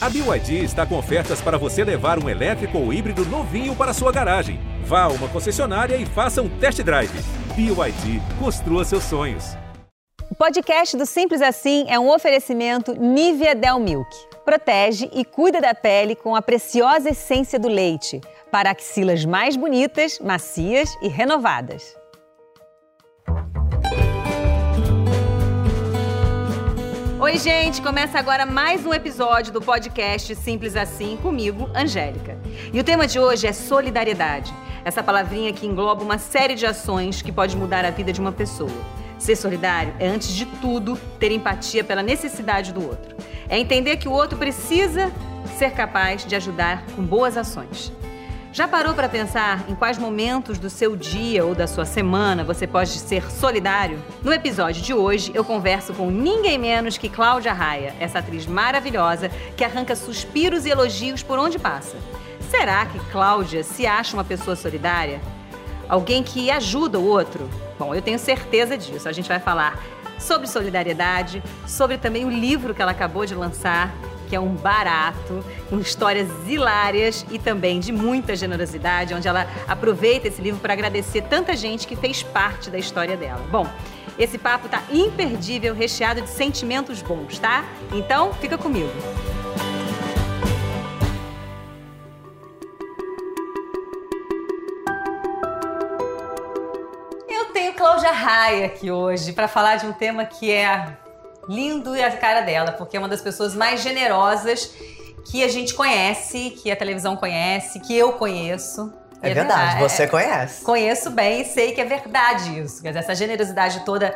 A BYD está com ofertas para você levar um elétrico ou híbrido novinho para sua garagem. Vá a uma concessionária e faça um test drive. BYD, construa seus sonhos. O podcast do Simples Assim é um oferecimento Nivea Del Milk. Protege e cuida da pele com a preciosa essência do leite para axilas mais bonitas, macias e renovadas. Oi, gente! Começa agora mais um episódio do podcast Simples Assim comigo, Angélica. E o tema de hoje é solidariedade. Essa palavrinha que engloba uma série de ações que pode mudar a vida de uma pessoa. Ser solidário é, antes de tudo, ter empatia pela necessidade do outro. É entender que o outro precisa ser capaz de ajudar com boas ações. Já parou para pensar em quais momentos do seu dia ou da sua semana você pode ser solidário? No episódio de hoje, eu converso com ninguém menos que Cláudia Raia, essa atriz maravilhosa que arranca suspiros e elogios por onde passa. Será que Cláudia se acha uma pessoa solidária? Alguém que ajuda o outro? Bom, eu tenho certeza disso. A gente vai falar sobre solidariedade, sobre também o livro que ela acabou de lançar, que é um barato, com histórias hilárias e também de muita generosidade, onde ela aproveita esse livro para agradecer tanta gente que fez parte da história dela. Bom, esse papo tá imperdível, recheado de sentimentos bons, tá? Então, fica comigo. Eu tenho Cláudia Raia aqui hoje para falar de um tema que é lindo e a cara dela, porque é uma das pessoas mais generosas que a gente conhece, que a televisão conhece, que eu conheço. É, é verdade, verdade, você é, conhece. Conheço bem e sei que é verdade isso. Quer dizer, essa generosidade toda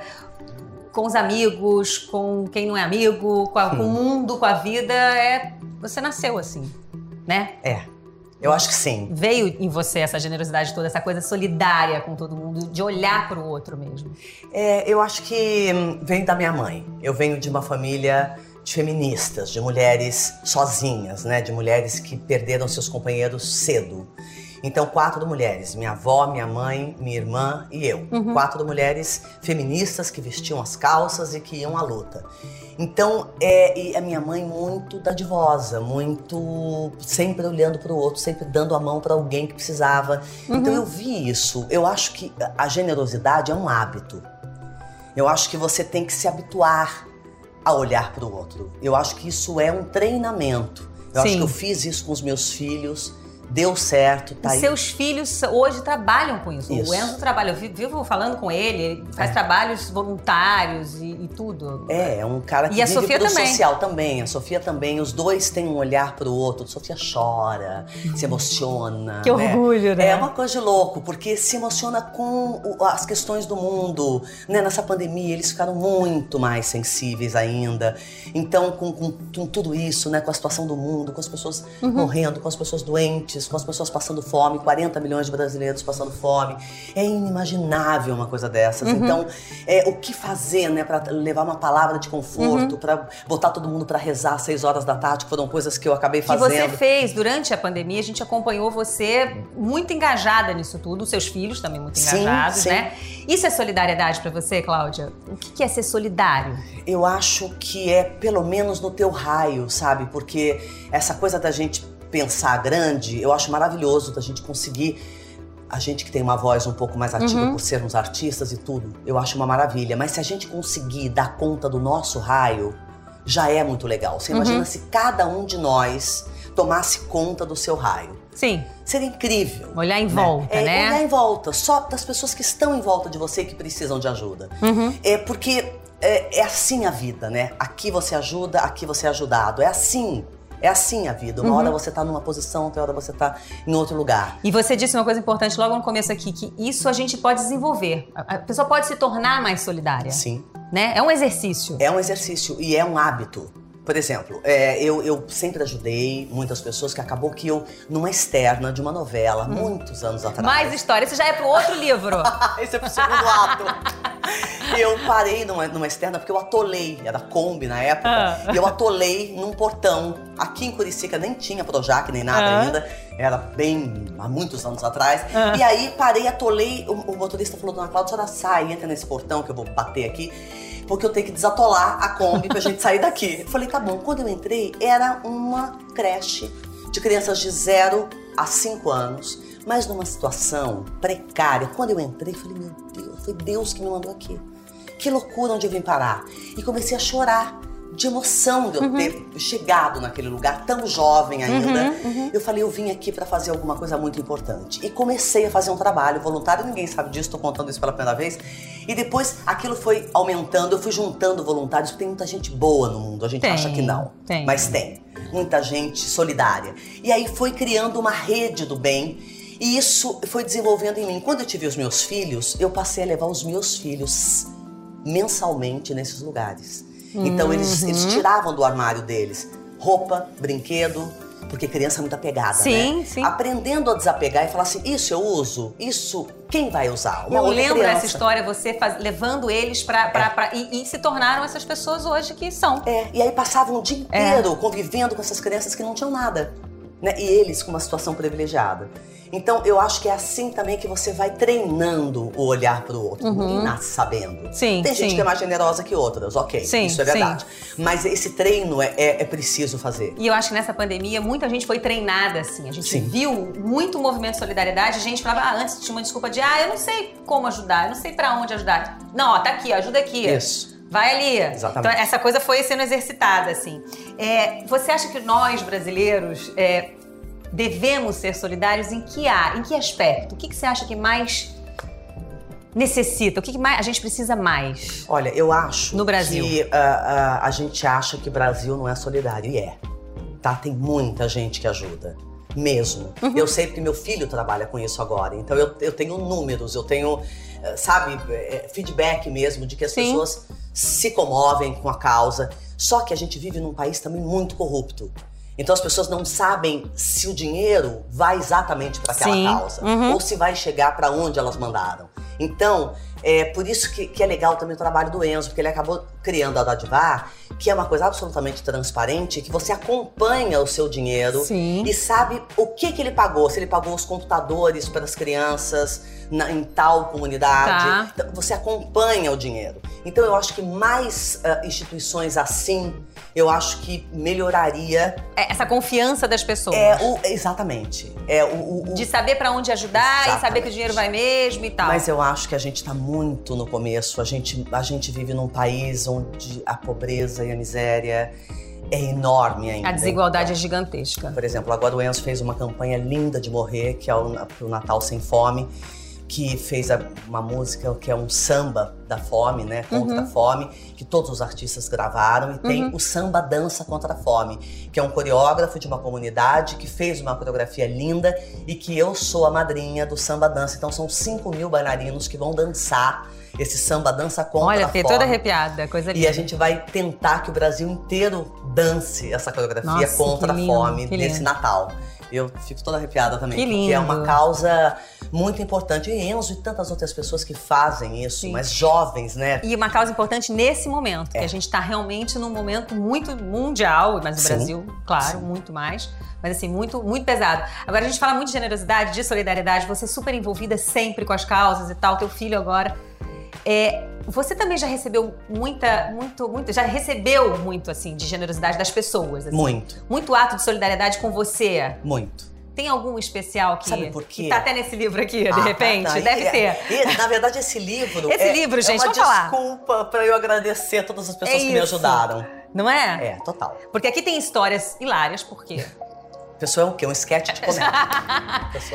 com os amigos, com quem não é amigo, com, a, com o mundo, com a vida, é você nasceu assim, né? É. Eu acho que sim. Veio em você essa generosidade toda, essa coisa solidária com todo mundo, de olhar para o outro mesmo? É, eu acho que hum, vem da minha mãe. Eu venho de uma família de feministas, de mulheres sozinhas, né? De mulheres que perderam seus companheiros cedo. Então, quatro mulheres: minha avó, minha mãe, minha irmã e eu. Uhum. Quatro mulheres feministas que vestiam as calças e que iam à luta. Então, é, a minha mãe muito dadivosa, muito sempre olhando para o outro, sempre dando a mão para alguém que precisava. Então, uhum. Então, eu vi isso. Eu acho que a generosidade é um hábito. Eu acho que você tem que se habituar a olhar para o outro. Eu acho que isso é um treinamento. Eu Sim. acho que eu fiz isso com os meus filhos deu certo, tá e aí. Seus filhos hoje trabalham com isso. isso. O Enzo trabalha, eu vivo falando com ele, ele faz é. trabalhos voluntários e, e, tudo. É, é um cara que e a vive Sofia pro também. social também. A Sofia também, os dois têm um olhar pro outro. A Sofia chora, se emociona. Que né? orgulho, né? É uma coisa de louco, porque se emociona com as questões do mundo. Né? Nessa pandemia, eles ficaram muito mais sensíveis ainda. Então, com, com, com tudo isso, né? com a situação do mundo, com as pessoas uhum. morrendo, com as pessoas doentes, com as pessoas passando fome, 40 milhões de brasileiros passando fome. É inimaginável uma coisa dessas. Uhum. Então, é, o que fazer, né, para levar uma palavra de conforto, uhum. para botar todo mundo para rezar às 6 horas da tarde, que foram coisas que eu acabei fazendo. Que você fez durante a pandemia, a gente acompanhou você muito engajada nisso tudo, seus filhos também muito engajados, sim, sim. né? Isso é solidariedade para você, Cláudia? O que é ser solidário? Eu acho que é pelo menos no teu raio, sabe? Porque essa coisa da gente pensar grande, eu acho maravilhoso da gente conseguir. A gente que tem uma voz um pouco mais ativa uhum. por sermos artistas e tudo, eu acho uma maravilha. Mas se a gente conseguir dar conta do nosso raio, já é muito legal. Você imagina uhum. se cada um de nós tomasse conta do seu raio. Sim. Seria incrível. Olhar em né? volta, é, né? Olhar em volta, só das pessoas que estão em volta de você que precisam de ajuda. Uhum. É porque é, é, assim a vida, né? Aqui você ajuda, aqui você é ajudado. É assim é assim a vida. Uma uhum. hora você tá numa posição, outra hora você tá em outro lugar. E você disse uma coisa importante logo no começo aqui, que isso a gente pode desenvolver. A pessoa pode se tornar mais solidária. Sim. Né? É um exercício. É um exercício e é um hábito. Por exemplo, é, eu, eu, sempre ajudei muitas pessoas que acabou que eu, numa externa de uma novela, hum. muitos anos atrás. Mais história, isso já é pro outro livro. Esse é pro segundo ato. eu parei numa, numa externa porque eu atolei, era Kombi na época, ah. e eu atolei num portão. Aqui em Curicica nem tinha Projac nem nada ah. ainda, era bem há muitos anos atrás. Ah. E aí parei, atolei, o, o motorista falou, dona Cláudia, a senhora sai, entra nesse portão que eu vou bater aqui. porque eu tenho que desatolar a Kombi pra gente sair daqui. Eu falei, tá bom. Quando eu entrei, era uma creche de crianças de 0 a 5 anos, mas numa situação precária. Quando eu entrei, falei, meu Deus, foi Deus que me mandou aqui. Que loucura onde eu vim parar. E comecei a chorar de emoção de eu Uhum. ter chegado naquele lugar tão jovem ainda. Uhum, uhum. Eu falei, eu vim aqui para fazer alguma coisa muito importante. E comecei a fazer um trabalho voluntário, ninguém sabe disso, tô contando isso pela primeira vez. E depois aquilo foi aumentando, eu fui juntando voluntários, porque tem muita gente boa no mundo, a gente Tem, acha que não. tem. Mas tem. Muita gente solidária. E aí foi criando uma rede do bem. E isso foi desenvolvendo em mim. Quando eu tive os meus filhos, eu passei a levar os meus filhos mensalmente nesses lugares. Então eles, Uhum. eles tiravam do armário deles roupa, brinquedo, porque criança é muito apegada, Sim, né? sim. Aprendendo a desapegar e falar assim, isso eu uso, isso quem vai usar? Uma Eu lembro criança. dessa história, você faz- levando eles pra. pra, pra- e, e se tornaram essas pessoas hoje que são. É, e aí passavam o dia É. inteiro convivendo com essas crianças que não tinham nada. Né? E eles com uma situação privilegiada. Então, eu acho que é assim também que você vai treinando o olhar pro outro. Uhum. Ninguém nasce sabendo. Sim, Tem gente sim. que é mais generosa que outras, ok. Sim, isso é sim. verdade. Mas esse treino é, é- é preciso fazer. E eu acho que nessa pandemia muita gente foi treinada assim. A gente Sim. viu muito movimento de solidariedade. A gente falava, ah, antes tinha uma desculpa de, ah, eu não sei como ajudar, eu não sei pra onde ajudar. Não, ó, tá aqui, ó, ajuda aqui. Isso. Vai ali. Exatamente. Então, essa coisa foi sendo exercitada, assim. É, você acha que nós, brasileiros, é, devemos ser solidários em que, a, em que aspecto? O que, que você acha que mais necessita? O que, que mais, a gente precisa mais? Olha, eu acho No Brasil. que ah, ah, a gente acha que o Brasil não é solidário. E é. Tá? Tem muita gente que ajuda. Mesmo. Uhum. Eu sei porque meu filho trabalha com isso agora. Então eu, eu tenho números, eu tenho, sabe, eh, feedback mesmo de que as Sim. pessoas se comovem com a causa. Só que a gente vive num país também muito corrupto. Então as pessoas não sabem se o dinheiro vai exatamente para aquela Sim. causa Uhum. ou se vai chegar para onde elas mandaram. Então, é por isso que, que é legal também o trabalho do Enzo, porque ele acabou criando a Dadivar, que é uma coisa absolutamente transparente, que você acompanha o seu dinheiro Sim. e sabe o que, que ele pagou. Se ele pagou os computadores para as crianças na- em tal comunidade. Tá. Então, você acompanha o dinheiro. Então eu acho que mais ah, instituições assim, eu acho que melhoraria. É, Essa confiança das pessoas. É o, exatamente. É o, o- De saber pra onde ajudar e saber que o Exatamente. dinheiro vai mesmo e tal. Mas eu acho que a gente está muito no começo. A gente, a gente vive num país onde a pobreza e a miséria é enorme ainda. A desigualdade é gigantesca. Por exemplo, agora o Enzo fez uma campanha linda de morrer, que é o, o Natal Sem Fome, que fez uma música que é um samba da fome, né? Contra Uhum. a fome, que todos os artistas gravaram. E tem o Samba Dança Contra a Fome, que é um coreógrafo de uma comunidade que fez uma coreografia linda e que eu sou a madrinha do Samba Dança. Então são 5 mil bailarinos que vão dançar esse Samba Dança Contra Olha, a Fome. toda arrepiada, coisa linda. E a gente vai tentar que o Brasil inteiro dance essa coreografia Nossa, contra a fome nesse. Natal. Eu fico toda arrepiada também, Que porque é lindo. uma causa muito importante. E Enzo e tantas outras pessoas que fazem isso, Sim. mas jovens, né? E uma causa importante nesse momento, que É. a gente está realmente num momento muito mundial, mas no Sim, Brasil, claro, sim. muito mais. Mas assim, muito, muito pesado. Agora a gente fala muito de generosidade, de solidariedade, você é super envolvida sempre com as causas e tal, teu filho agora. É, você também já recebeu muita, muito, muito, já recebeu muito assim de generosidade das pessoas, assim? Muito, Muito ato de solidariedade com você. muito. Tem algum especial que, Sabe por quê? que tá até nesse livro aqui, de Ah, repente? tá, tá. Deve E- ter. e, na verdade, esse livro. Esse é, livro, gente, é uma desculpa pra eu agradecer a todas as pessoas É que me ajudaram. Não é? É, total. Porque aqui tem histórias hilárias, por quê? Pessoa é o quê? Um esquete de comédia.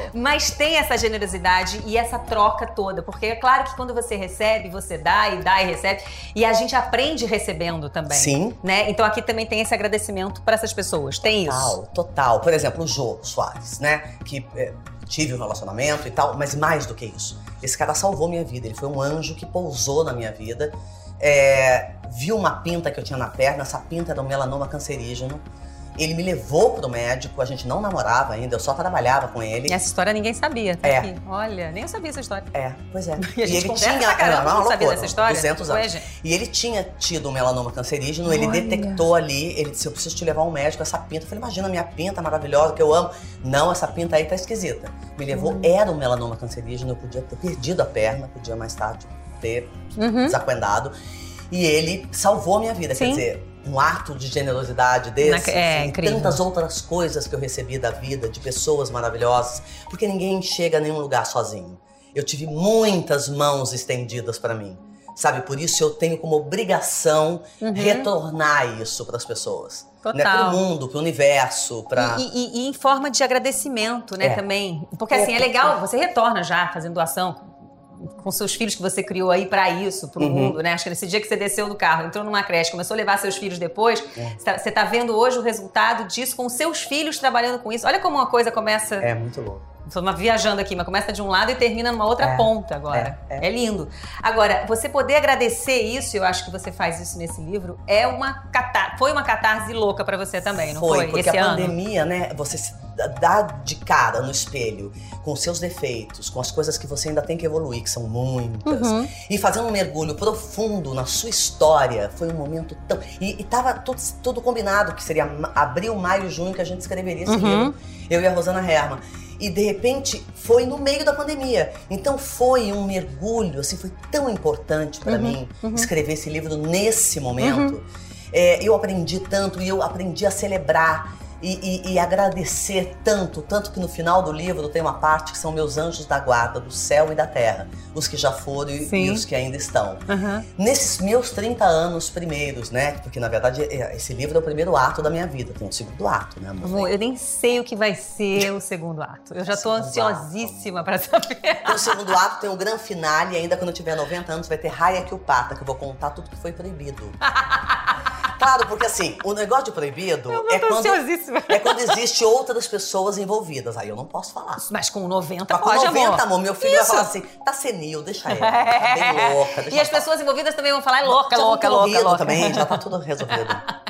Mas tem essa generosidade e essa troca toda, porque é claro que quando você recebe, você dá e dá e recebe, e a gente aprende recebendo também. Sim. Né? Então aqui também tem esse agradecimento para essas pessoas. Tem isso. Total, total. Por exemplo, o Jô Soares, né? Que é, tive um relacionamento e tal, mas mais do que isso. Esse cara salvou minha vida. Ele foi um anjo que pousou na minha vida. É, viu uma pinta que eu tinha na perna, essa pinta era um melanoma cancerígeno. Ele me levou pro médico, a gente não namorava ainda, eu só trabalhava com ele. E essa história ninguém sabia. Tá É. aqui. Olha, nem eu sabia essa história. É, pois é. E a gente ele conversa tinha. pra caramba, é, uma não sabia dessa história? 200 Ué, anos. gente. E ele tinha tido um melanoma cancerígeno, ele Olha. detectou ali, ele disse: Eu preciso te levar ao médico, essa pinta. Eu falei: Imagina, minha pinta maravilhosa, que eu amo. Não, essa pinta aí tá esquisita. Me levou, Hum. era um melanoma cancerígeno, eu podia ter perdido a perna, podia mais tarde ter Uhum. desacuendado. E ele salvou a minha vida. Sim. Quer dizer, um ato de generosidade desse. Na- é, assim, incrível. tantas outras coisas que eu recebi da vida, de pessoas maravilhosas. Porque ninguém chega a nenhum lugar sozinho. Eu tive muitas mãos estendidas para mim. Sabe, por isso eu tenho como obrigação retornar isso para as pessoas. Né? Uhum. Para o mundo, para o universo, para. E, e- e em forma de agradecimento, né, É. também. Porque assim, é legal, você retorna já fazendo doação com seus filhos que você criou aí pra isso, pro Uhum. mundo, né? Acho que nesse dia que você desceu do carro, entrou numa creche, começou a levar seus filhos depois, É. você tá- você tá vendo hoje o resultado disso com seus filhos trabalhando com isso. Olha como uma coisa começa É muito louco. Uma- viajando aqui, mas começa de um lado e termina numa outra É, ponta agora. É, é, é. lindo. Agora, você poder agradecer isso, eu acho que você faz isso nesse livro, é uma catar foi uma catarse louca pra você também, não foi? porque Esse a ano. pandemia, né? Você se dá de cara no espelho com os seus defeitos, com as coisas que você ainda tem que evoluir, que são muitas. Uhum. E fazendo um mergulho profundo na sua história, foi um momento tão. E, e tava tudo, tudo combinado, que seria abril, maio, junho que a gente escreveria esse Uhum. livro. Eu e a Rosana Herman. E de repente foi no meio da pandemia. Então foi um mergulho, assim, foi tão importante para Uhum, mim uhum. escrever esse livro nesse momento. É, eu aprendi tanto e eu aprendi a celebrar e, e- e agradecer tanto, tanto que no final do livro tem uma parte que são meus anjos da guarda, do céu e da terra, os que já foram e, e os que ainda estão. Uhum. Nesses meus 30 anos primeiros, né? Porque na verdade é- esse livro é o primeiro ato da minha vida, tem o segundo ato, né, amor? Eu nem sei o que vai ser o segundo ato. Eu já tô Segundo ansiosíssima pra saber. Tem o segundo ato, tem o grande finale, e ainda quando eu tiver 90 anos vai ter Raia Kilpata, que eu vou contar tudo que foi proibido. Claro, porque assim, o negócio de proibido é quando, é quando existe outras pessoas envolvidas. Aí eu não posso falar. Mas com 90 Mas com pode, 90, amor. amor, meu filho vai Isso. falar assim, tá senil, deixa ela, tá bem louca. E as pessoas envolvidas também vão falar, é louca, Já louca, tá louca, louca. também, já tá tudo resolvido.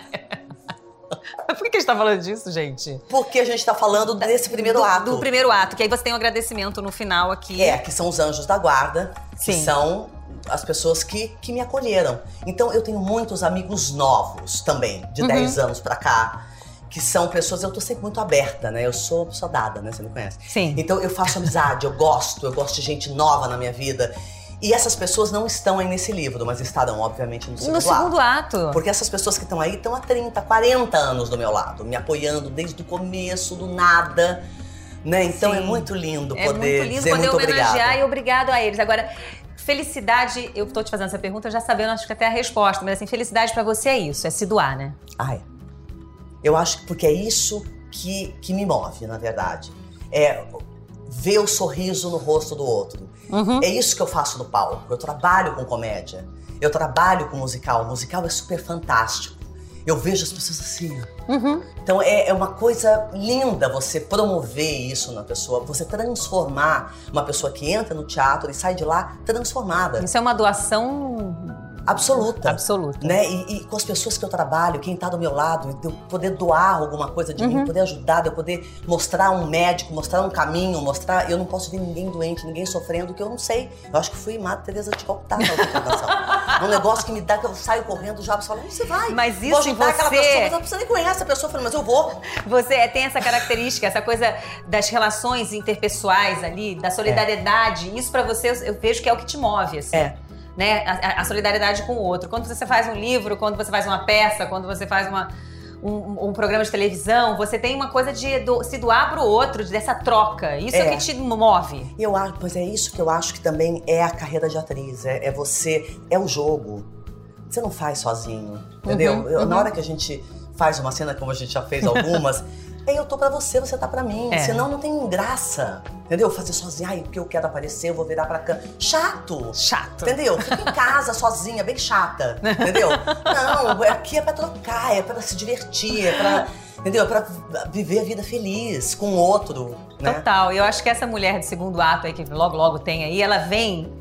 Por que que a gente tá falando disso, gente? Porque a gente tá falando desse primeiro do, ato. Do primeiro ato, que aí você tem um agradecimento no final aqui. É, que são os anjos da guarda, que Sim. são as pessoas que, que me acolheram. Então eu tenho muitos amigos novos também, de Uhum. 10 anos pra cá, que são pessoas, eu tô sempre muito aberta, né? Eu sou pessoa dada, né? Você me conhece. Sim. Então eu faço amizade, eu gosto, eu gosto de gente nova na minha vida. E essas pessoas não estão aí nesse livro, mas estarão, obviamente, no segundo, no segundo ato. ato. Porque essas pessoas que estão aí estão há 30, 40 anos do meu lado, me apoiando desde o começo, do nada. Né? Então Sim. é muito lindo É poder muito lindo dizer poder muito homenagear obrigado. e obrigado a eles. Agora, felicidade, eu tô te fazendo essa pergunta já sabendo, acho que até a resposta, mas assim, felicidade pra você é isso, é se doar, né? Ah, é. Eu acho que porque é isso que, que me move, na verdade. É ver o sorriso no rosto do outro. Uhum. É isso que eu faço no palco. Eu trabalho com comédia. Eu trabalho com musical. O musical é super fantástico. Eu vejo as pessoas assim. Uhum. Então é, é uma coisa linda você promover isso na pessoa, você transformar uma pessoa que entra no teatro e sai de lá transformada, Isso é uma doação absoluta. absoluta. Né? E, e com as pessoas que eu trabalho, quem tá do meu lado, de eu poder doar alguma coisa de mim, poder ajudar, de eu poder mostrar um médico, mostrar um caminho, mostrar. Eu não posso ver ninguém doente, ninguém sofrendo, que eu não sei. Eu acho que fui Madre Teresa de Calcutá na outra. É um negócio que me dá que eu saio correndo já, você fala, onde você vai? Mas Vou isso em ajudar aquela você- pessoa, mas eu você nem conhece a pessoa, eu falei, mas eu vou. Você é, tem essa característica, essa coisa das relações interpessoais ali, da solidariedade. Isso pra você, eu- eu vejo que é o que te move, assim. É. Né? A, a- solidariedade com o outro. Quando você faz um livro, quando você faz uma peça, quando você faz uma, um, um programa de televisão, você tem uma coisa de do- se doar pro outro, dessa troca. Isso é, É. o que te move. Eu acho, pois é isso que eu acho que também é a carreira de atriz. É, é você, é o jogo. Você não faz sozinho, entendeu? Uhum, Eu- Na uhum. hora que a gente faz uma cena, como a gente já fez algumas, eu tô pra você, você tá pra mim. É. Senão não tem graça, entendeu? Fazer sozinho, ai, porque eu quero aparecer, eu vou virar pra cá. Chato! Chato. Entendeu? Fica em casa sozinha, bem chata. Entendeu? Não, aqui é pra trocar, é pra se divertir, é pra. Entendeu? É pra viver a vida feliz com o outro. Né? Total. Eu acho que essa mulher do segundo ato aí, que logo, logo tem aí, ela vem.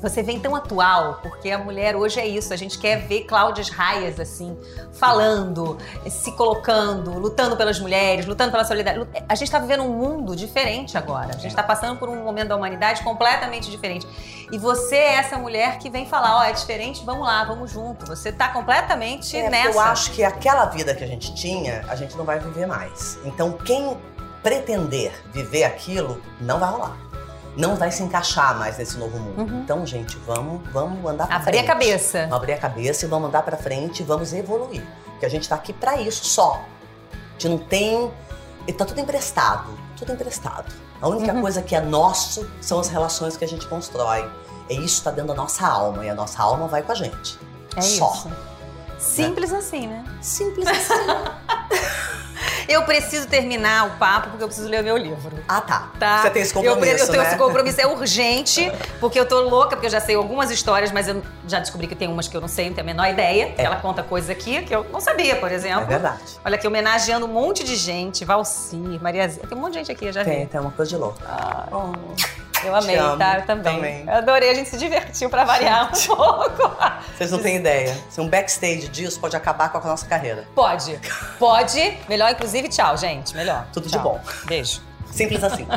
Você vem tão atual, porque a mulher hoje é isso. A gente quer ver Cláudias Raias, assim, falando, se colocando, lutando pelas mulheres, lutando pela solidariedade. A gente tá vivendo um mundo diferente agora. A gente tá passando por um momento da humanidade completamente diferente. E você é essa mulher que vem falar: ó, é diferente, vamos lá, vamos junto. Você tá completamente É, nessa. Eu acho que aquela vida que a gente tinha, a gente não vai viver mais. Então, quem pretender viver aquilo, não vai rolar. Não vai se encaixar mais nesse novo mundo. Então, gente, vamos, vamos andar pra Uhum. Abrir a cabeça. Vamos abrir a cabeça e vamos andar pra frente e vamos evoluir. Porque a gente tá aqui pra isso só. A gente não tem. Tá tudo emprestado. Tudo emprestado. A única Uhum. coisa que é nosso são as relações que a gente constrói. É isso que tá dentro da nossa alma. E a nossa alma vai com a gente. É só. isso. Simples assim, né? Simples assim. Eu preciso terminar o papo porque eu preciso ler o meu livro. ah, tá. Tá? Você tem esse Eu, compromisso, eu tenho né? esse compromisso, é urgente, porque eu tô louca, porque eu já sei algumas histórias, mas eu já descobri que tem umas que eu não sei, não tenho a menor ideia. É. Ela conta coisas aqui que eu não sabia, por exemplo. É verdade. Olha aqui, homenageando um monte de gente, Valcir, Maria Zé. Tem um monte de gente aqui, eu já Tem, vi. tem uma coisa de louco. Ah, Oh. Eu amei, amo, tá? Eu também. também. Eu adorei, a gente se divertiu pra variar um pouco. Vocês não têm ideia. Se um backstage disso pode acabar com a nossa carreira. Pode, pode. Melhor, inclusive, tchau, gente. Melhor. Tudo de Tchau. bom. Beijo. Simples assim.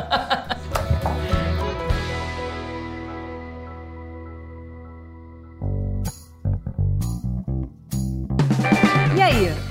E aí,